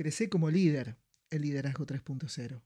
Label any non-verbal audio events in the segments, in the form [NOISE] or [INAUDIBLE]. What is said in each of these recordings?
Crecé como líder, el liderazgo 3.0.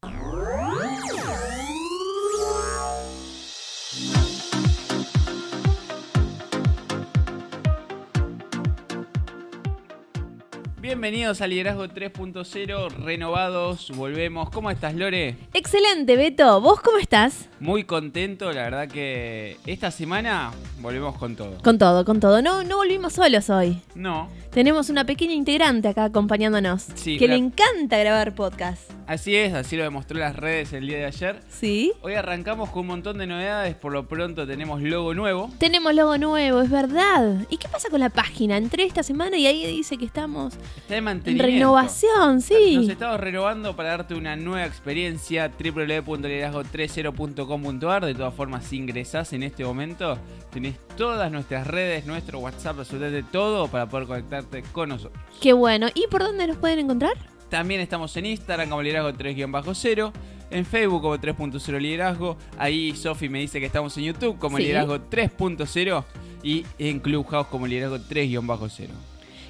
Bienvenidos a Liderazgo 3.0, renovados, volvemos. ¿Cómo estás, Lore? Excelente, Beto. ¿Vos cómo estás? Muy contento, la verdad que esta semana volvemos con todo. Con todo, con todo. No, no volvimos solos hoy. No, Tenemos una pequeña integrante acá acompañándonos. Sí, que le encanta grabar podcast. Así es, así lo demostró las redes el día de ayer. ¿Sí? Hoy arrancamos con un montón de novedades, por lo pronto tenemos logo nuevo. Tenemos logo nuevo, es verdad. ¿Y qué pasa con la página? Entré esta semana y ahí dice que estamos Está de en renovación, Nos sí. estamos renovando para darte una nueva experiencia www.liderazgo30.com.ar. De todas formas, si ingresás en este momento, tenés todas nuestras redes, nuestro WhatsApp, absolutamente todo para poder conectarte con nosotros. Qué bueno. ¿Y por dónde nos pueden encontrar? También estamos en Instagram como liderazgo 3-0, en Facebook como 3.0 liderazgo. Ahí Sofi me dice que estamos en YouTube como Sí. liderazgo 3.0 y en Clubhouse como liderazgo 3-0.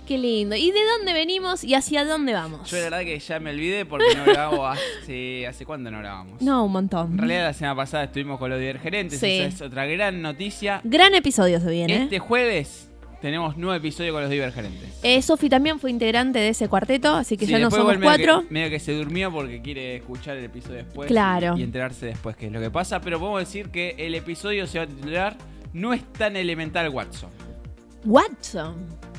Qué lindo. ¿Y de dónde venimos y hacia dónde vamos? Yo la verdad que ya me olvidé porque no grabamos [LAUGHS] hace... ¿Hace cuándo no grabamos? No, un montón. En realidad la semana pasada estuvimos con los divergerentes, Sí. esa es otra gran noticia. Gran episodio se viene. Este jueves tenemos nuevo episodio con los divergerentes. Eh, Sofi también fue integrante de ese cuarteto, así que Sí, ya no somos medio cuatro. Que, medio que se durmió porque quiere escuchar el episodio después Claro. y, y enterarse después qué es lo que pasa. Pero podemos decir que el episodio se va a titular No es tan elemental Watson. Watson.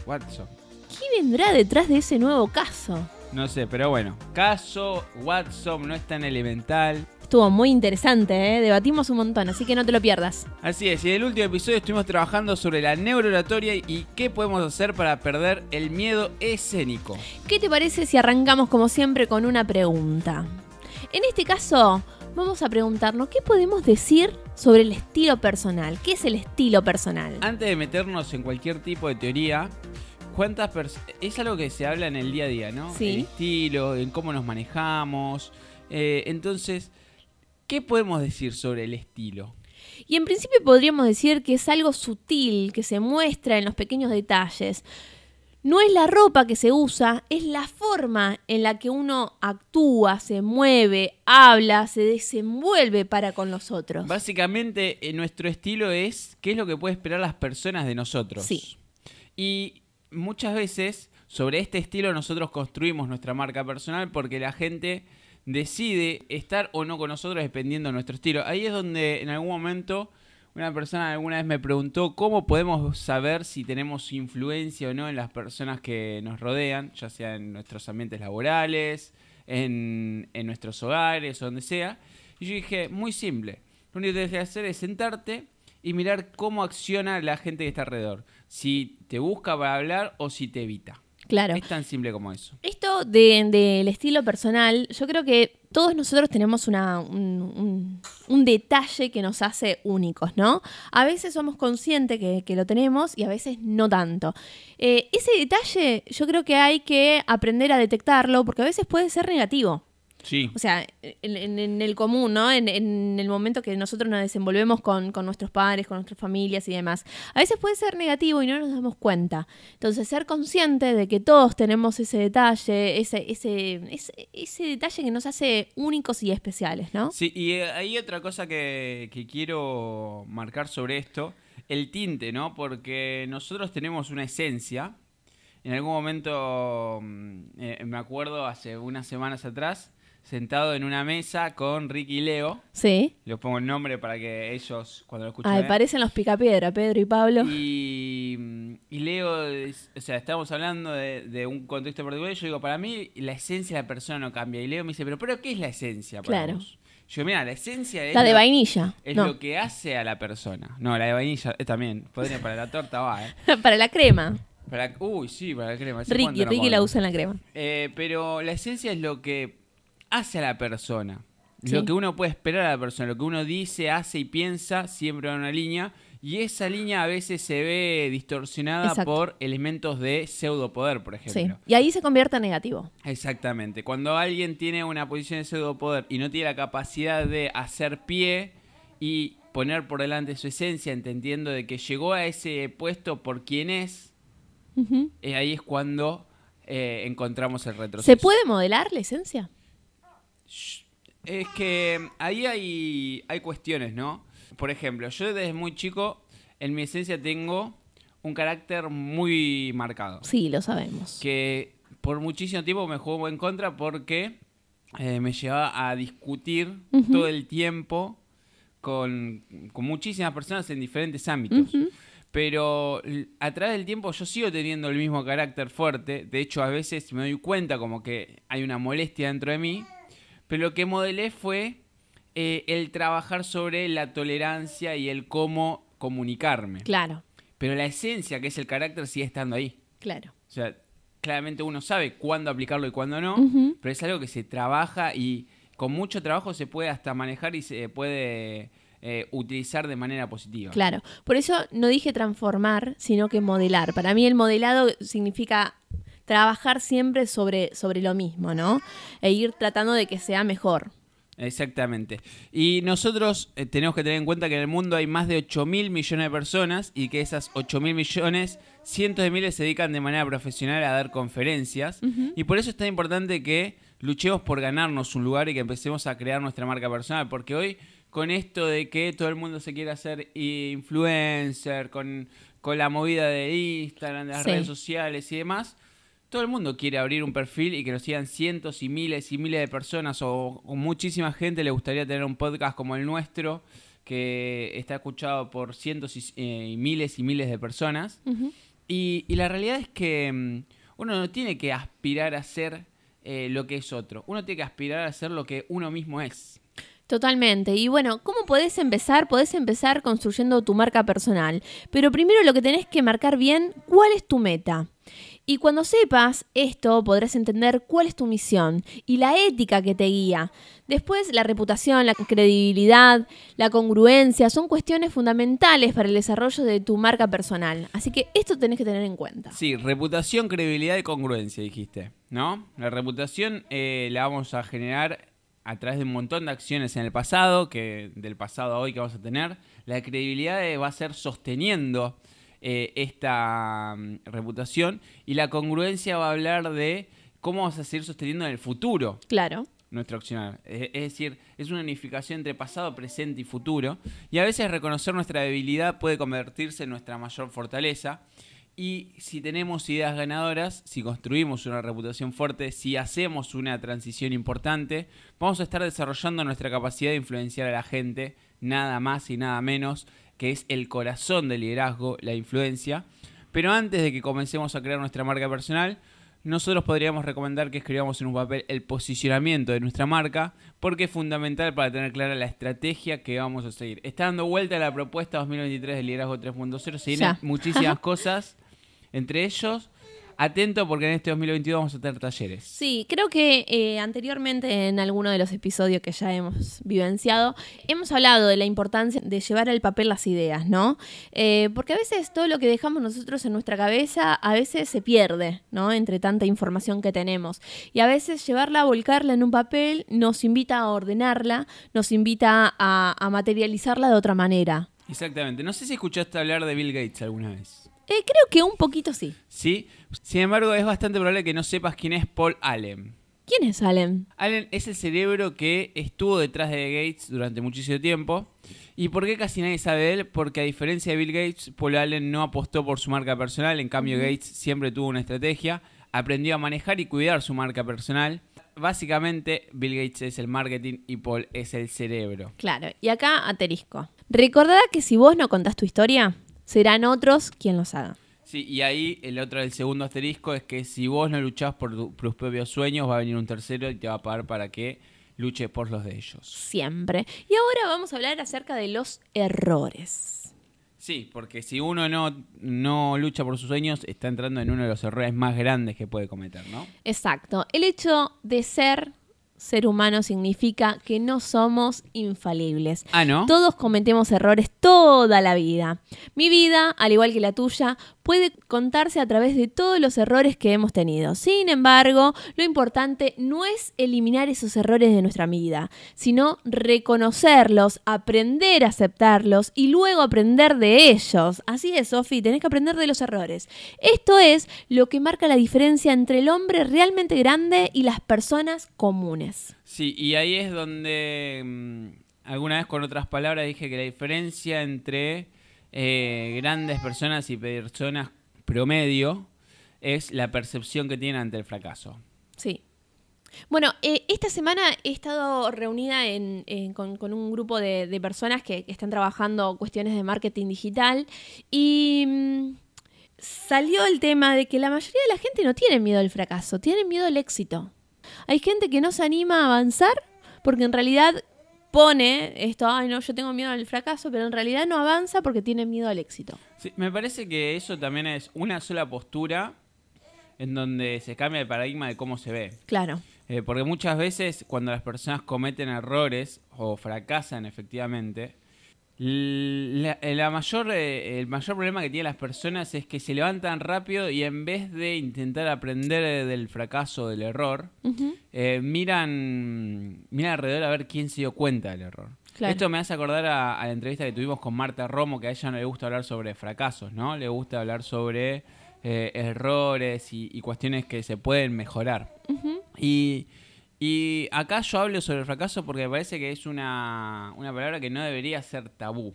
Watson. ¿Qué vendrá detrás de ese nuevo caso? No sé, pero bueno. Caso Watson no es tan elemental. Estuvo muy interesante, ¿eh? debatimos un montón, así que no te lo pierdas. Así es, y en el último episodio estuvimos trabajando sobre la neurooratoria y qué podemos hacer para perder el miedo escénico. ¿Qué te parece si arrancamos como siempre con una pregunta? En este caso, vamos a preguntarnos qué podemos decir sobre el estilo personal. ¿Qué es el estilo personal? Antes de meternos en cualquier tipo de teoría, ¿cuántas personas... Es algo que se habla en el día a día, ¿no? Sí. El estilo, en cómo nos manejamos. Eh, entonces, ¿qué podemos decir sobre el estilo? Y en principio podríamos decir que es algo sutil, que se muestra en los pequeños detalles. No es la ropa que se usa, es la forma en la que uno actúa, se mueve, habla, se desenvuelve para con los otros. Básicamente, eh, nuestro estilo es qué es lo que puede esperar las personas de nosotros. Sí. Y muchas veces sobre este estilo nosotros construimos nuestra marca personal porque la gente decide estar o no con nosotros dependiendo de nuestro estilo. Ahí es donde en algún momento una persona alguna vez me preguntó cómo podemos saber si tenemos influencia o no en las personas que nos rodean, ya sea en nuestros ambientes laborales, en, nuestros hogares, o donde sea. Y yo dije, muy simple. Lo único que tienes que hacer es sentarte y mirar cómo acciona la gente que está alrededor. Si te busca para hablar o si te evita. Claro. Es tan simple como eso. Esto de- del estilo personal, yo creo que todos nosotros tenemos una, un, un- un detalle que nos hace únicos, ¿no? A veces somos conscientes que, que lo tenemos y a veces no tanto. Eh, ese detalle yo creo que hay que aprender a detectarlo porque a veces puede ser negativo. Sí. O sea, en, en- en el común, ¿no? En, en el momento que nosotros nos desenvolvemos con, con nuestros padres, con nuestras familias y demás. A veces puede ser negativo y no nos damos cuenta. Entonces, ser consciente de que todos tenemos ese detalle, ese, ese, ese, ese detalle que nos hace únicos y especiales, ¿no? Sí, y eh, hay otra cosa que, que quiero marcar sobre esto, el tinte, ¿no? Porque nosotros tenemos una esencia. En algún momento, mm, eh, me acuerdo hace unas semanas atrás, sentado en una mesa con Ricky y Leo. Sí. Les pongo el nombre para que ellos, cuando lo escuchen... Vean. parecen los picapiedra, Pedro y Pablo. Y, y Leo, es- o sea, estamos hablando de, de un contexto particular. Yo digo, para mí la esencia de la persona no cambia. Y Leo me dice, pero, pero ¿qué es la esencia para Claro. vos? Yo, mira, la esencia es, La de lo, vainilla. es No, lo que hace a la persona. No, la de vainilla eh, también. Podría para la torta va, ¿eh? [LAUGHS] para la crema. Para, uy, sí, para la crema. ¿hace Ricky, no Ricky la usa en la crema. Eh, pero la esencia es lo que hace a la persona. Sí. Lo que uno puede esperar a la persona. Lo que uno dice, hace y piensa siempre en una línea. Y esa línea a veces se ve distorsionada Exacto. por elementos de pseudopoder, por Sí. ejemplo. Y ahí se convierte en negativo. Exactamente. Cuando alguien tiene una posición de pseudopoder y no tiene la capacidad de hacer pie y poner por delante su esencia, entendiendo de que llegó a ese puesto por quien es, eh, ahí es cuando eh, encontramos el retroceso. ¿Se puede modelar la esencia? Es que ahí hay, hay cuestiones, ¿no? Por ejemplo, yo desde muy chico, en mi esencia tengo un carácter muy marcado. Sí, lo sabemos. Que por muchísimo tiempo me jugó en contra porque eh, me llevaba a discutir todo el tiempo con, con muchísimas personas en diferentes ámbitos. Pero a través del tiempo yo sigo teniendo el mismo carácter fuerte. De hecho, a veces me doy cuenta como que hay una molestia dentro de mí. Pero lo que modelé fue eh, el trabajar sobre la tolerancia y el cómo comunicarme. Claro, Pero la esencia, que es el carácter, sigue estando ahí. claro. O sea, claramente uno sabe cuándo aplicarlo y cuándo no. Pero es algo que se trabaja y con mucho trabajo se puede hasta manejar y se puede eh, utilizar de manera positiva. Claro, por eso no dije transformar, sino que modelar. Para mí el modelado significa trabajar siempre sobre, sobre lo mismo, ¿no? E ir tratando de que sea mejor. Exactamente. Y nosotros eh, tenemos que tener en cuenta que en el mundo hay más de 8 mil millones de personas y que esas 8 mil millones, cientos de miles se dedican de manera profesional a dar conferencias. Y por eso es tan importante que luchemos por ganarnos un lugar y que empecemos a crear nuestra marca personal. Porque hoy, con esto de que todo el mundo se quiere hacer influencer, con, con la movida de Instagram, de las Sí. redes sociales y demás, todo el mundo quiere abrir un perfil y que lo sigan cientos y miles y miles de personas o, o muchísima gente le gustaría tener un podcast como el nuestro que está escuchado por cientos y, eh, y miles y miles de personas. Y la realidad es que mm, uno no tiene que aspirar a ser eh, lo que es otro. Uno tiene que aspirar a ser lo que uno mismo es. Totalmente. Y bueno, ¿cómo podés empezar? Podés empezar construyendo tu marca personal. Pero primero lo que tenés que marcar bien, ¿cuál es tu meta? Y cuando sepas esto, podrás entender cuál es tu misión y la ética que te guía. Después, la reputación, la credibilidad, la congruencia son cuestiones fundamentales para el desarrollo de tu marca personal. Así que esto tenés que tener en cuenta. Sí, reputación, credibilidad y congruencia, dijiste, ¿no? La reputación eh, la vamos a generar a través de un montón de acciones en el pasado, que del pasado a hoy que vamos a tener. La credibilidad eh, va a ser sosteniendo eh, esta mm, reputación y la congruencia va a hablar de cómo vamos a seguir sosteniendo en el futuro Claro. nuestro accionar. Es, es decir, es una unificación entre pasado, presente y futuro. Y a veces reconocer nuestra debilidad puede convertirse en nuestra mayor fortaleza. Y si tenemos ideas ganadoras, si construimos una reputación fuerte, si hacemos una transición importante, vamos a estar desarrollando nuestra capacidad de influenciar a la gente, nada más y nada menos, que es el corazón del liderazgo, la influencia. Pero antes de que comencemos a crear nuestra marca personal, nosotros podríamos recomendar que escribamos en un papel el posicionamiento de nuestra marca, porque es fundamental para tener clara la estrategia que vamos a seguir. Está dando vuelta la propuesta 2023 del liderazgo 3.0, se vienen muchísimas [LAUGHS] cosas, entre ellos, atento porque en este 2022 vamos a tener talleres. Sí, creo que eh, anteriormente en alguno de los episodios que ya hemos vivenciado, hemos hablado de la importancia de llevar al papel las ideas, ¿no? Eh, porque a veces todo lo que dejamos nosotros en nuestra cabeza a veces se pierde, ¿no? Entre tanta información que tenemos. Y a veces llevarla, volcarla en un papel, nos invita a ordenarla, nos invita a, a materializarla de otra manera. Exactamente. No sé si escuchaste hablar de Bill Gates alguna vez. Eh, creo que un poquito sí. ¿Sí? Sin embargo, es bastante probable que no sepas quién es Paul Allen. ¿Quién es Allen? Allen es el cerebro que estuvo detrás de Gates durante muchísimo tiempo. ¿Y por qué casi nadie sabe de él? Porque a diferencia de Bill Gates, Paul Allen no apostó por su marca personal, en cambio Gates siempre tuvo una estrategia, aprendió a manejar y cuidar su marca personal. Básicamente, Bill Gates es el marketing y Paul es el cerebro. Claro, y acá aterisco. Recordad que si vos no contás tu historia, serán otros quien los haga. Sí, y ahí el otro, el segundo asterisco es que si vos no luchás por tu- por tus propios sueños, va a venir un tercero y te va a pagar para que luches por los de ellos. Siempre. Y ahora vamos a hablar acerca de los errores. Sí, porque si uno no, no lucha por sus sueños, está entrando en uno de los errores más grandes que puede cometer, ¿no? Exacto. El hecho de ser ser humano significa que no somos infalibles. Ah, ¿no? Todos cometemos errores toda la vida. Mi vida, al igual que la tuya, puede contarse a través de todos los errores que hemos tenido. Sin embargo, lo importante no es eliminar esos errores de nuestra vida, sino reconocerlos, aprender a aceptarlos y luego aprender de ellos. Así es, Sofi, tenés que aprender de los errores. Esto es lo que marca la diferencia entre el hombre realmente grande y las personas comunes. Sí, y ahí es donde mm, alguna vez con otras palabras dije que la diferencia entre eh, grandes personas y personas promedio es la percepción que tienen ante el fracaso. Sí. Bueno, eh, esta semana he estado reunida con, un grupo de, personas que, están trabajando cuestiones de marketing digital y mm, salió el tema de que la mayoría de la gente no tiene miedo al fracaso, tiene miedo al éxito. Hay gente que no se anima a avanzar porque en realidad pone esto, ay no, yo tengo miedo al fracaso, pero en realidad no avanza porque tiene miedo al éxito. Sí, me parece que eso también es una sola postura en donde se cambia el paradigma de cómo se ve. Claro. Eh, porque muchas veces cuando las personas cometen errores o fracasan efectivamente, la, la mayor, eh, el mayor problema que tienen las personas es que se levantan rápido y en vez de intentar aprender del fracaso, del error, eh, miran, miran alrededor a ver quién se dio cuenta del error. Claro. Esto me hace acordar a, a la entrevista que tuvimos con Marta Romo, que a ella no le gusta hablar sobre fracasos, ¿no? Le gusta hablar sobre eh, errores y, y cuestiones que se pueden mejorar. Y, y acá yo hablo sobre el fracaso porque me parece que es una, una palabra que no debería ser tabú.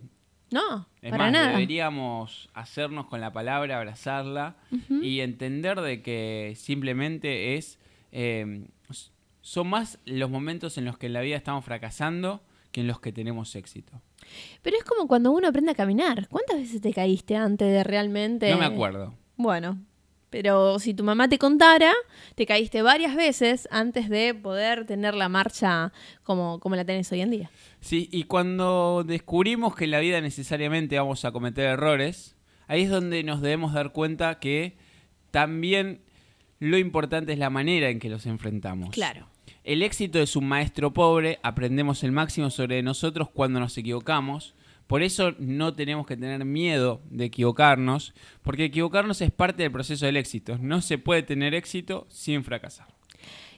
No, Es para más, nada. deberíamos hacernos con la palabra, abrazarla y entender de que simplemente es... eh, son más los momentos en los que en la vida estamos fracasando que en los que tenemos éxito. Pero es como cuando uno aprende a caminar. ¿Cuántas veces te caíste antes de realmente...? No me acuerdo. Bueno, pero si tu mamá te contara, te caíste varias veces antes de poder tener la marcha como, como la tenés hoy en día. Sí, y cuando descubrimos que en la vida necesariamente vamos a cometer errores, ahí es donde nos debemos dar cuenta que también lo importante es la manera en que los enfrentamos. Claro. El éxito es un maestro pobre, aprendemos el máximo sobre nosotros cuando nos equivocamos. Por eso no tenemos que tener miedo de equivocarnos, porque equivocarnos es parte del proceso del éxito. No se puede tener éxito sin fracasar.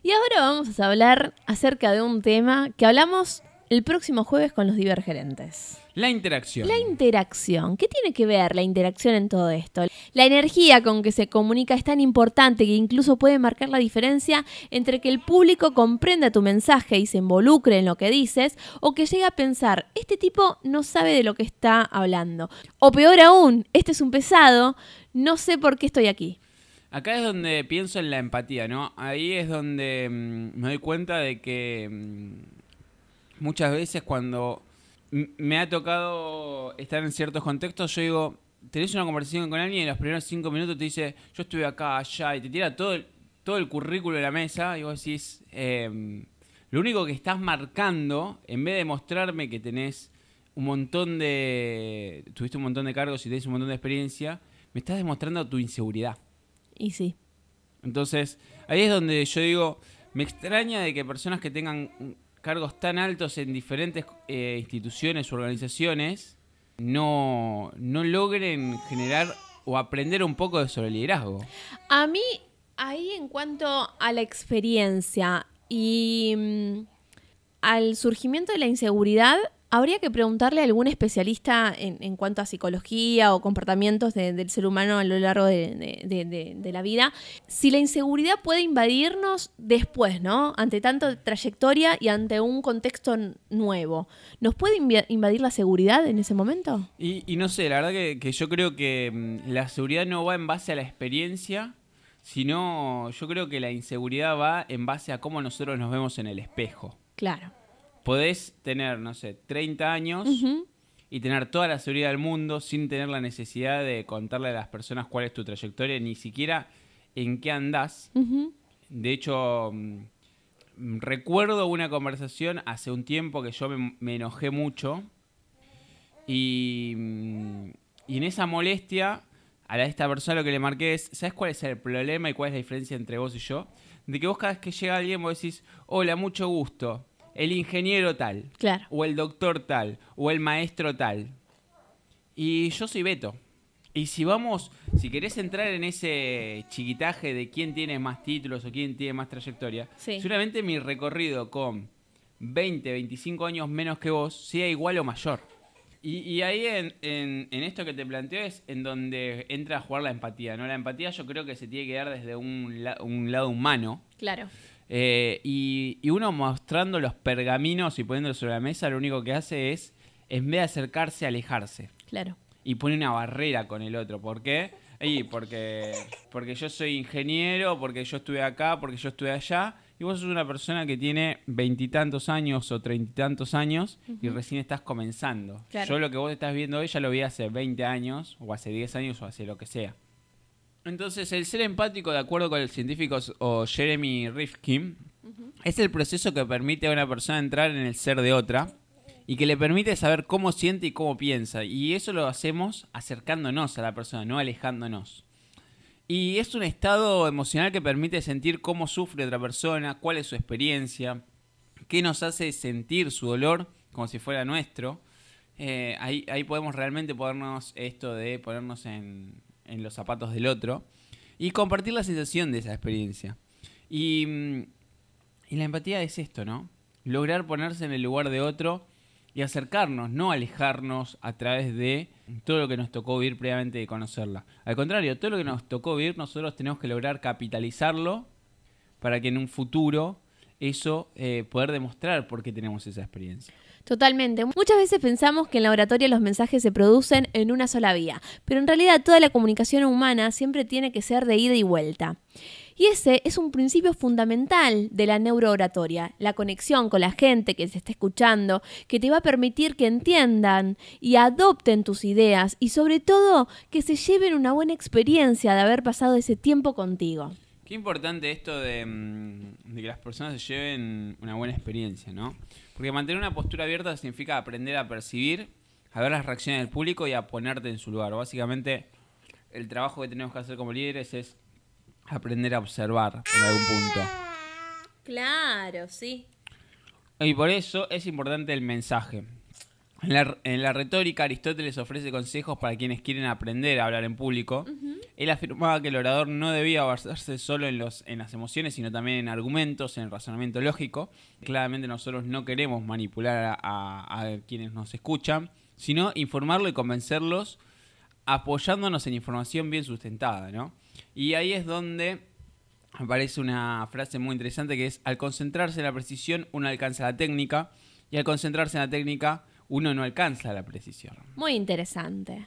Y ahora vamos a hablar acerca de un tema que hablamos el próximo jueves con los divergerentes. La interacción. La interacción. ¿Qué tiene que ver la interacción en todo esto? La energía con que se comunica es tan importante que incluso puede marcar la diferencia entre que el público comprenda tu mensaje y se involucre en lo que dices o que llegue a pensar, este tipo no sabe de lo que está hablando. O peor aún, este es un pesado, no sé por qué estoy aquí. Acá es donde pienso en la empatía, ¿no? Ahí es donde mm, me doy cuenta de que mm, muchas veces cuando me ha tocado estar en ciertos contextos, yo digo, tenés una conversación con alguien y en los primeros cinco minutos te dice, yo estuve acá, allá, y te tira todo el, todo el currículo de la mesa y vos decís, em, lo único que estás marcando, en vez de mostrarme que tenés un montón de, tuviste un montón de cargos y tenés un montón de experiencia, me estás demostrando tu inseguridad. Y sí. Entonces, ahí es donde yo digo, me extraña de que personas que tengan cargos tan altos en diferentes eh, instituciones u organizaciones no, no logren generar o aprender un poco sobre el liderazgo. A mí, ahí en cuanto a la experiencia y mm, al surgimiento de la inseguridad, habría que preguntarle a algún especialista en, en cuanto a psicología o comportamientos de- del ser humano a lo largo de, la vida, si la inseguridad puede invadirnos después, ¿no? Ante tanta trayectoria y ante un contexto nuevo. ¿Nos puede invadir la seguridad en ese momento? Y, y no sé, la verdad que, que yo creo que mm, la seguridad no va en base a la experiencia, sino yo creo que la inseguridad va en base a cómo nosotros nos vemos en el espejo. Claro. Podés tener, no sé, 30 años y tener toda la seguridad del mundo sin tener la necesidad de contarle a las personas cuál es tu trayectoria, ni siquiera en qué andás. De hecho, mm, recuerdo una conversación hace un tiempo que yo me, me enojé mucho y, mm, y en esa molestia a la- esta persona lo que le marqué es, ¿sabes cuál es el problema y cuál es la diferencia entre vos y yo? De que vos cada vez que llega alguien vos decís, hola, mucho gusto, el ingeniero tal, Claro. o el doctor tal, o el maestro tal. Y yo soy Beto. Y si vamos, si querés entrar en ese chiquitaje de quién tiene más títulos o quién tiene más trayectoria, Sí. seguramente mi recorrido con 20, 25 años menos que vos sea igual o mayor. Y, y ahí en, en- en esto que te planteo es en donde entra a jugar la empatía. ¿no? La empatía yo creo que se tiene que dar desde un, la- un lado humano. Claro. Eh, y, y uno mostrando los pergaminos y poniéndolos sobre la mesa, lo único que hace es, en vez de acercarse, alejarse Claro. y pone una barrera con el otro. ¿Por qué? Y porque, porque yo soy ingeniero, porque yo estuve acá, porque yo estuve allá. Y vos sos una persona que tiene veintitantos años o treinta y tantos años y recién estás comenzando. Claro. Yo lo que vos estás viendo hoy ya lo vi hace 20 años, o hace 10 años, o hace lo que sea. Entonces, el ser empático, de acuerdo con el científico o Jeremy Rifkin, es el proceso que permite a una persona entrar en el ser de otra y que le permite saber cómo siente y cómo piensa. Y eso lo hacemos acercándonos a la persona, no alejándonos. Y es un estado emocional que permite sentir cómo sufre otra persona, cuál es su experiencia, qué nos hace sentir su dolor como si fuera nuestro. Eh, ahí, ahí podemos realmente ponernos esto de ponernos en, en los zapatos del otro y compartir la sensación de esa experiencia. Y, mm, y la empatía es esto, ¿no? Lograr ponerse en el lugar de otro y acercarnos, no alejarnos a través de todo lo que nos tocó vivir previamente de conocerla. Al contrario, todo lo que nos tocó vivir nosotros tenemos que lograr capitalizarlo para que en un futuro eso eh, poder demostrar por qué tenemos esa experiencia. Totalmente. Muchas veces pensamos que en la oratoria los mensajes se producen en una sola vía, pero en realidad toda la comunicación humana siempre tiene que ser de ida y vuelta. Y ese es un principio fundamental de la neurooratoria, la conexión con la gente que se está escuchando, que te va a permitir que entiendan y adopten tus ideas y sobre todo que se lleven una buena experiencia de haber pasado ese tiempo contigo. Qué importante esto de, mm, de que las personas se lleven una buena experiencia, ¿no? Porque mantener una postura abierta significa aprender a percibir, a ver las reacciones del público y a ponerte en su lugar. Básicamente, el trabajo que tenemos que hacer como líderes es aprender a observar en algún punto. Claro, sí. Y por eso es importante el mensaje. En la, en la retórica, Aristóteles ofrece consejos para quienes quieren aprender a hablar en público. Él afirmaba que el orador no debía basarse solo en, los, en las emociones, sino también en argumentos, en el razonamiento lógico. Claramente nosotros no queremos manipular a, a- a quienes nos escuchan, sino informarlo y convencerlos apoyándonos en información bien sustentada, ¿no? Y ahí es donde aparece una frase muy interesante que es, al concentrarse en la precisión uno alcanza la técnica y al concentrarse en la técnica uno no alcanza la precisión. Muy interesante.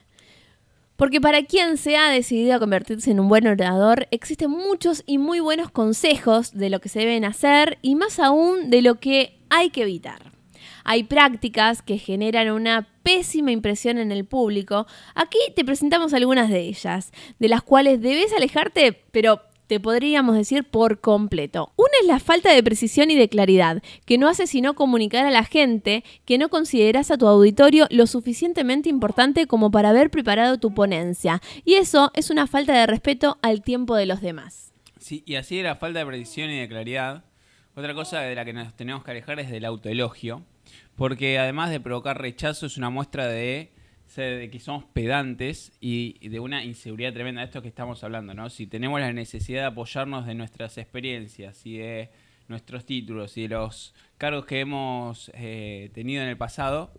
Porque para quien se ha decidido a convertirse en un buen orador, existen muchos y muy buenos consejos de lo que se deben hacer y más aún de lo que hay que evitar. Hay prácticas que generan una pésima impresión en el público. Aquí te presentamos algunas de ellas, de las cuales debes alejarte, pero te podríamos decir por completo. Una es la falta de precisión y de claridad, que no hace sino comunicar a la gente que no consideras a tu auditorio lo suficientemente importante como para haber preparado tu ponencia. Y eso es una falta de respeto al tiempo de los demás. Sí, y así de la falta de precisión y de claridad, otra cosa de la que nos tenemos que alejar es del autoelogio, porque además de provocar rechazo es una muestra de, de que somos pedantes y de una inseguridad tremenda esto que estamos hablando, ¿no? Si tenemos la necesidad de apoyarnos de nuestras experiencias y de nuestros títulos y de los cargos que hemos eh, tenido en el pasado,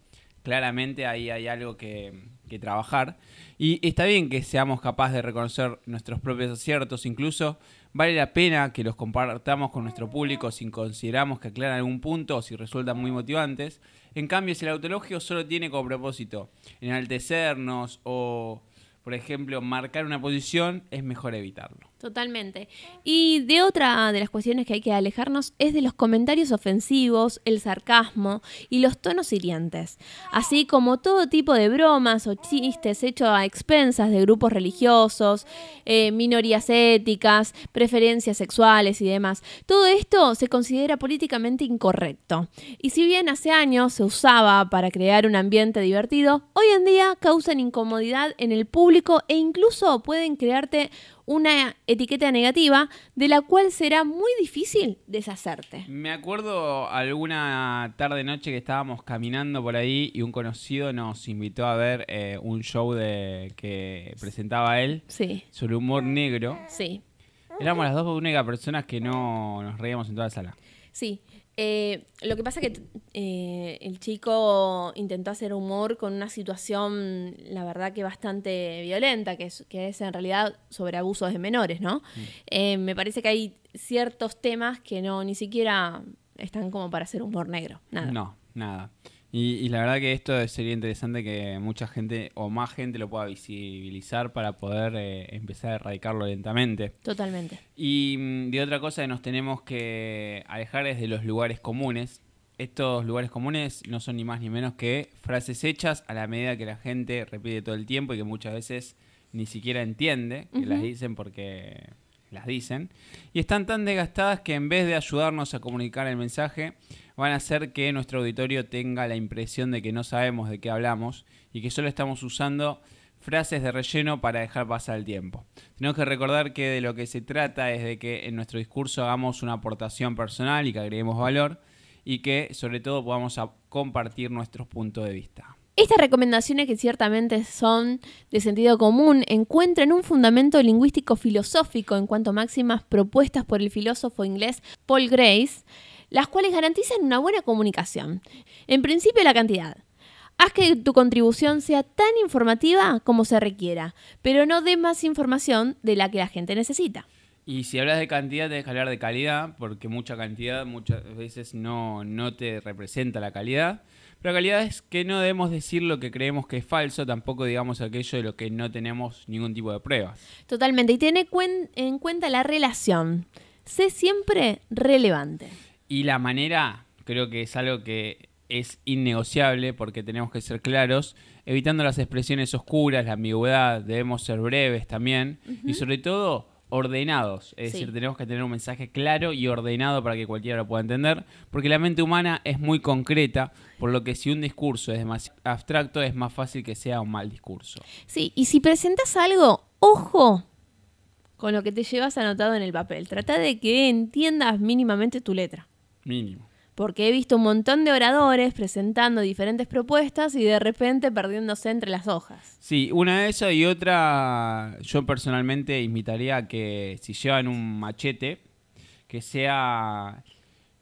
claramente ahí hay algo que, que trabajar. Y está bien que seamos capaces de reconocer nuestros propios aciertos, incluso vale la pena que los compartamos con nuestro público si consideramos que aclaran algún punto o si resultan muy motivantes. En cambio, si el autologio solo tiene como propósito enaltecernos o, por ejemplo, marcar una posición, es mejor evitarlo. Totalmente. Y de otra de las cuestiones que hay que alejarnos es de los comentarios ofensivos, el sarcasmo y los tonos hirientes, así como todo tipo de bromas o chistes hechos a expensas de grupos religiosos, eh, minorías éticas, preferencias sexuales y demás. Todo esto se considera políticamente incorrecto. Y si bien hace años se usaba para crear un ambiente divertido, hoy en día causan incomodidad en el público e incluso pueden crearte una etiqueta negativa de la cual será muy difícil deshacerte. Me acuerdo alguna tarde noche que estábamos caminando por ahí y un conocido nos invitó a ver eh, un show de que presentaba él Sí, sobre humor negro. sí, Éramos las dos únicas personas que no nos reíamos en toda la sala. sí. Eh, lo que pasa que eh, el chico intentó hacer humor con una situación, la verdad que bastante violenta, que es, que es en realidad sobre abusos de menores, ¿no? Eh, me parece que hay ciertos temas que no ni siquiera están como para hacer humor negro. Nada. No, nada. Y, y la verdad que esto sería interesante que mucha gente o más gente lo pueda visibilizar para poder eh, empezar a erradicarlo lentamente. Totalmente. Y mm, de otra cosa que nos tenemos que alejar es de los lugares comunes. Estos lugares comunes no son ni más ni menos que frases hechas a la medida que la gente repite todo el tiempo y que muchas veces ni siquiera entiende que las dicen porque las dicen. Y están tan desgastadas que en vez de ayudarnos a comunicar el mensaje, van a hacer que nuestro auditorio tenga la impresión de que no sabemos de qué hablamos y que solo estamos usando frases de relleno para dejar pasar el tiempo. Tenemos que recordar que de lo que se trata es de que en nuestro discurso hagamos una aportación personal y que agreguemos valor y que sobre todo podamos compartir nuestros puntos de vista. Estas recomendaciones que ciertamente son de sentido común encuentran un fundamento lingüístico filosófico en cuanto a máximas propuestas por el filósofo inglés Paul Grace, las cuales garantizan una buena comunicación. En principio la cantidad. Haz que tu contribución sea tan informativa como se requiera, pero no dé más información de la que la gente necesita. Y si hablas de cantidad, tenés que hablar de calidad, porque mucha cantidad muchas veces no, no te representa la calidad. Pero la calidad es que no debemos decir lo que creemos que es falso, tampoco digamos aquello de lo que no tenemos ningún tipo de pruebas. Totalmente. Y ten cuen- en cuenta la relación. Sé siempre relevante. Y la manera, creo que es algo que es innegociable porque tenemos que ser claros, evitando las expresiones oscuras, la ambigüedad, debemos ser breves también y sobre todo ordenados, es Sí. decir, tenemos que tener un mensaje claro y ordenado para que cualquiera lo pueda entender, porque la mente humana es muy concreta, por lo que si un discurso es demasiado abstracto es más fácil que sea un mal discurso. Sí, y si presentas algo, ojo con lo que te llevas anotado en el papel. Trata de que entiendas mínimamente tu letra. Mínimo. Porque he visto un montón de oradores presentando diferentes propuestas y de repente perdiéndose entre las hojas. Sí, una de esas y otra, yo personalmente invitaría a que si llevan un machete, que sea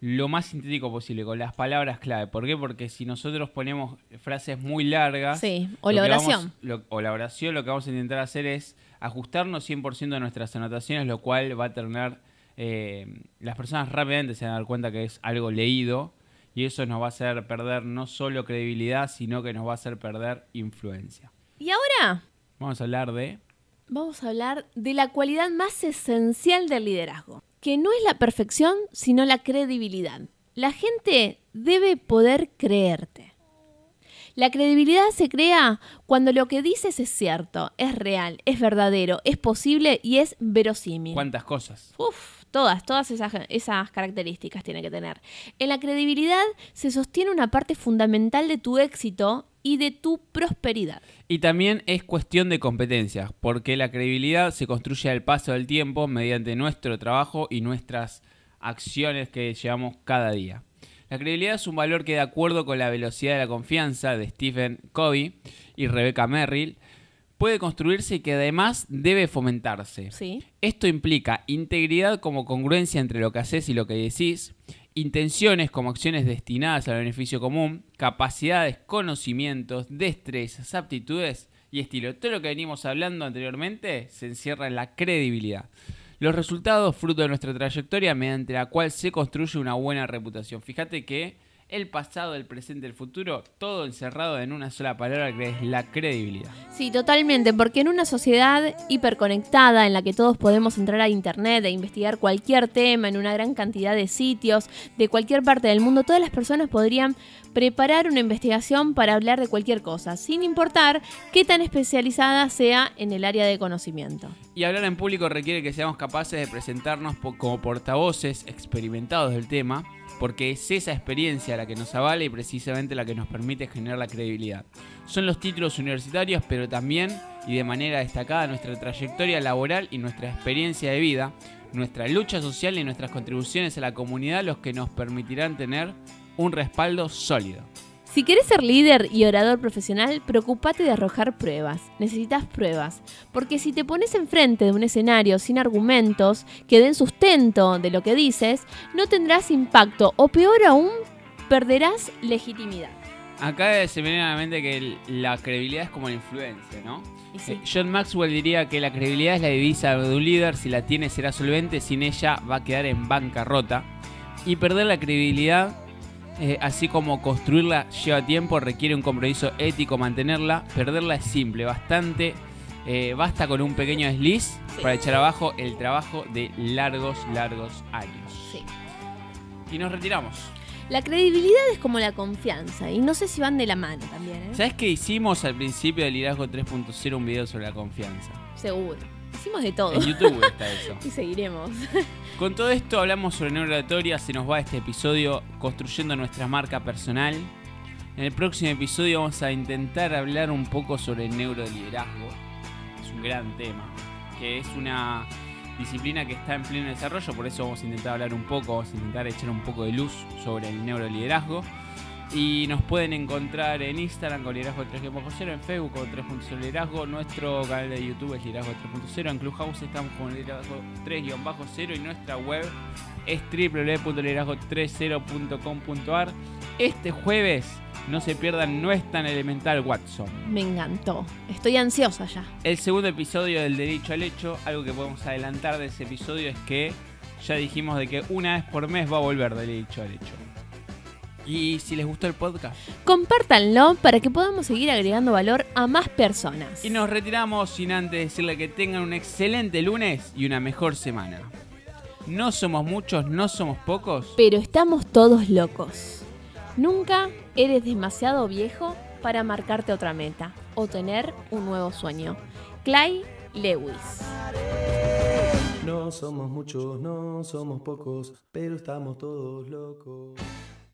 lo más sintético posible, con las palabras clave. ¿Por qué? Porque si nosotros ponemos frases muy largas... Sí, o la vamos- oración. lo- o la oración, lo que vamos a intentar hacer es ajustarnos 100% de nuestras anotaciones, lo cual va a tener... eh, las personas rápidamente se van a dar cuenta que es algo leído y eso nos va a hacer perder no solo credibilidad, sino que nos va a hacer perder influencia. Y ahora Vamos a hablar de... vamos a hablar de la cualidad más esencial del liderazgo, que no es la perfección, sino la credibilidad. La gente debe poder creerte. La credibilidad se crea cuando lo que dices es cierto, es real, es verdadero, es posible y es verosímil. ¿Cuántas cosas? Uf, todas, todas esas, esas características tiene que tener. En la credibilidad se sostiene una parte fundamental de tu éxito y de tu prosperidad. Y también es cuestión de competencias, porque la credibilidad se construye al paso del tiempo mediante nuestro trabajo y nuestras acciones que llevamos cada día. La credibilidad es un valor que de acuerdo con la velocidad de la confianza de Stephen Covey y Rebecca Merrill, puede construirse y que además debe fomentarse. ¿Sí? Esto implica integridad como congruencia entre lo que haces y lo que decís, intenciones como acciones destinadas al beneficio común, capacidades, conocimientos, destrezas, aptitudes y estilo. Todo lo que venimos hablando anteriormente se encierra en la credibilidad. Los resultados fruto de nuestra trayectoria mediante la cual se construye una buena reputación. Fíjate que el pasado, el presente, el futuro, todo encerrado en una sola palabra que es la credibilidad. Sí, totalmente, porque en una sociedad hiperconectada en la que todos podemos entrar a internet e investigar cualquier tema en una gran cantidad de sitios de cualquier parte del mundo, todas las personas podrían preparar una investigación para hablar de cualquier cosa, sin importar qué tan especializada sea en el área de conocimiento. Y hablar en público requiere que seamos capaces de presentarnos como portavoces experimentados del tema porque es esa experiencia la que nos avala y precisamente la que nos permite generar la credibilidad. Son los títulos universitarios, pero también y de manera destacada nuestra trayectoria laboral y nuestra experiencia de vida, nuestra lucha social y nuestras contribuciones a la comunidad los que nos permitirán tener un respaldo sólido. Si querés ser líder y orador profesional, preocupate de arrojar pruebas. Necesitas pruebas. Porque si te pones enfrente de un escenario sin argumentos que den sustento de lo que dices, no tendrás impacto o peor aún, perderás legitimidad. Acá se me viene a la mente que la credibilidad es como la influencia, ¿no? Eh, John Maxwell diría que la credibilidad es la divisa de un líder, si la tiene será solvente, sin ella va a quedar en bancarrota. Y perder la credibilidad eh, así como construirla lleva tiempo, requiere un compromiso ético mantenerla. Perderla es simple, bastante. Eh, basta con un pequeño desliz para echar abajo el trabajo de largos, largos años. Sí. Y nos retiramos. La credibilidad es como la confianza y no sé si van de la mano también. ¿eh? ¿Sabes qué hicimos al principio del Liderazgo 3.0 un video sobre la confianza? Seguro. Hicimos de todo. En YouTube está eso. [LAUGHS] y seguiremos. [LAUGHS] Con todo esto hablamos sobre neuroratoria, se nos va este episodio construyendo nuestra marca personal. En el próximo episodio vamos a intentar hablar un poco sobre el neuroliderazgo. Es un gran tema, que es una disciplina que está en pleno desarrollo, por eso vamos a intentar hablar un poco, vamos a intentar echar un poco de luz sobre el neuroliderazgo. Y nos pueden encontrar en Instagram con Liderazgo 3.0, en Facebook con 3.0 Liderazgo, nuestro canal de YouTube es Liderazgo 3.0, en Clubhouse estamos con Liderazgo 3-0 y nuestra web es www.liderazgo30.com.ar. Este jueves no se pierdan, no es tan elemental Watson. Me encantó, estoy ansiosa ya. El segundo episodio del De Dicho al Hecho, algo que podemos adelantar de ese episodio es que ya dijimos de que una vez por mes va a volver De Dicho al Hecho. Y si les gustó el podcast, compártanlo para que podamos seguir agregando valor a más personas. Y nos retiramos sin antes decirle que tengan un excelente lunes y una mejor semana. No somos muchos, no somos pocos, pero estamos todos locos. Nunca eres demasiado viejo para marcarte otra meta o tener un nuevo sueño. Clay Lewis. No somos muchos, no somos pocos, pero estamos todos locos.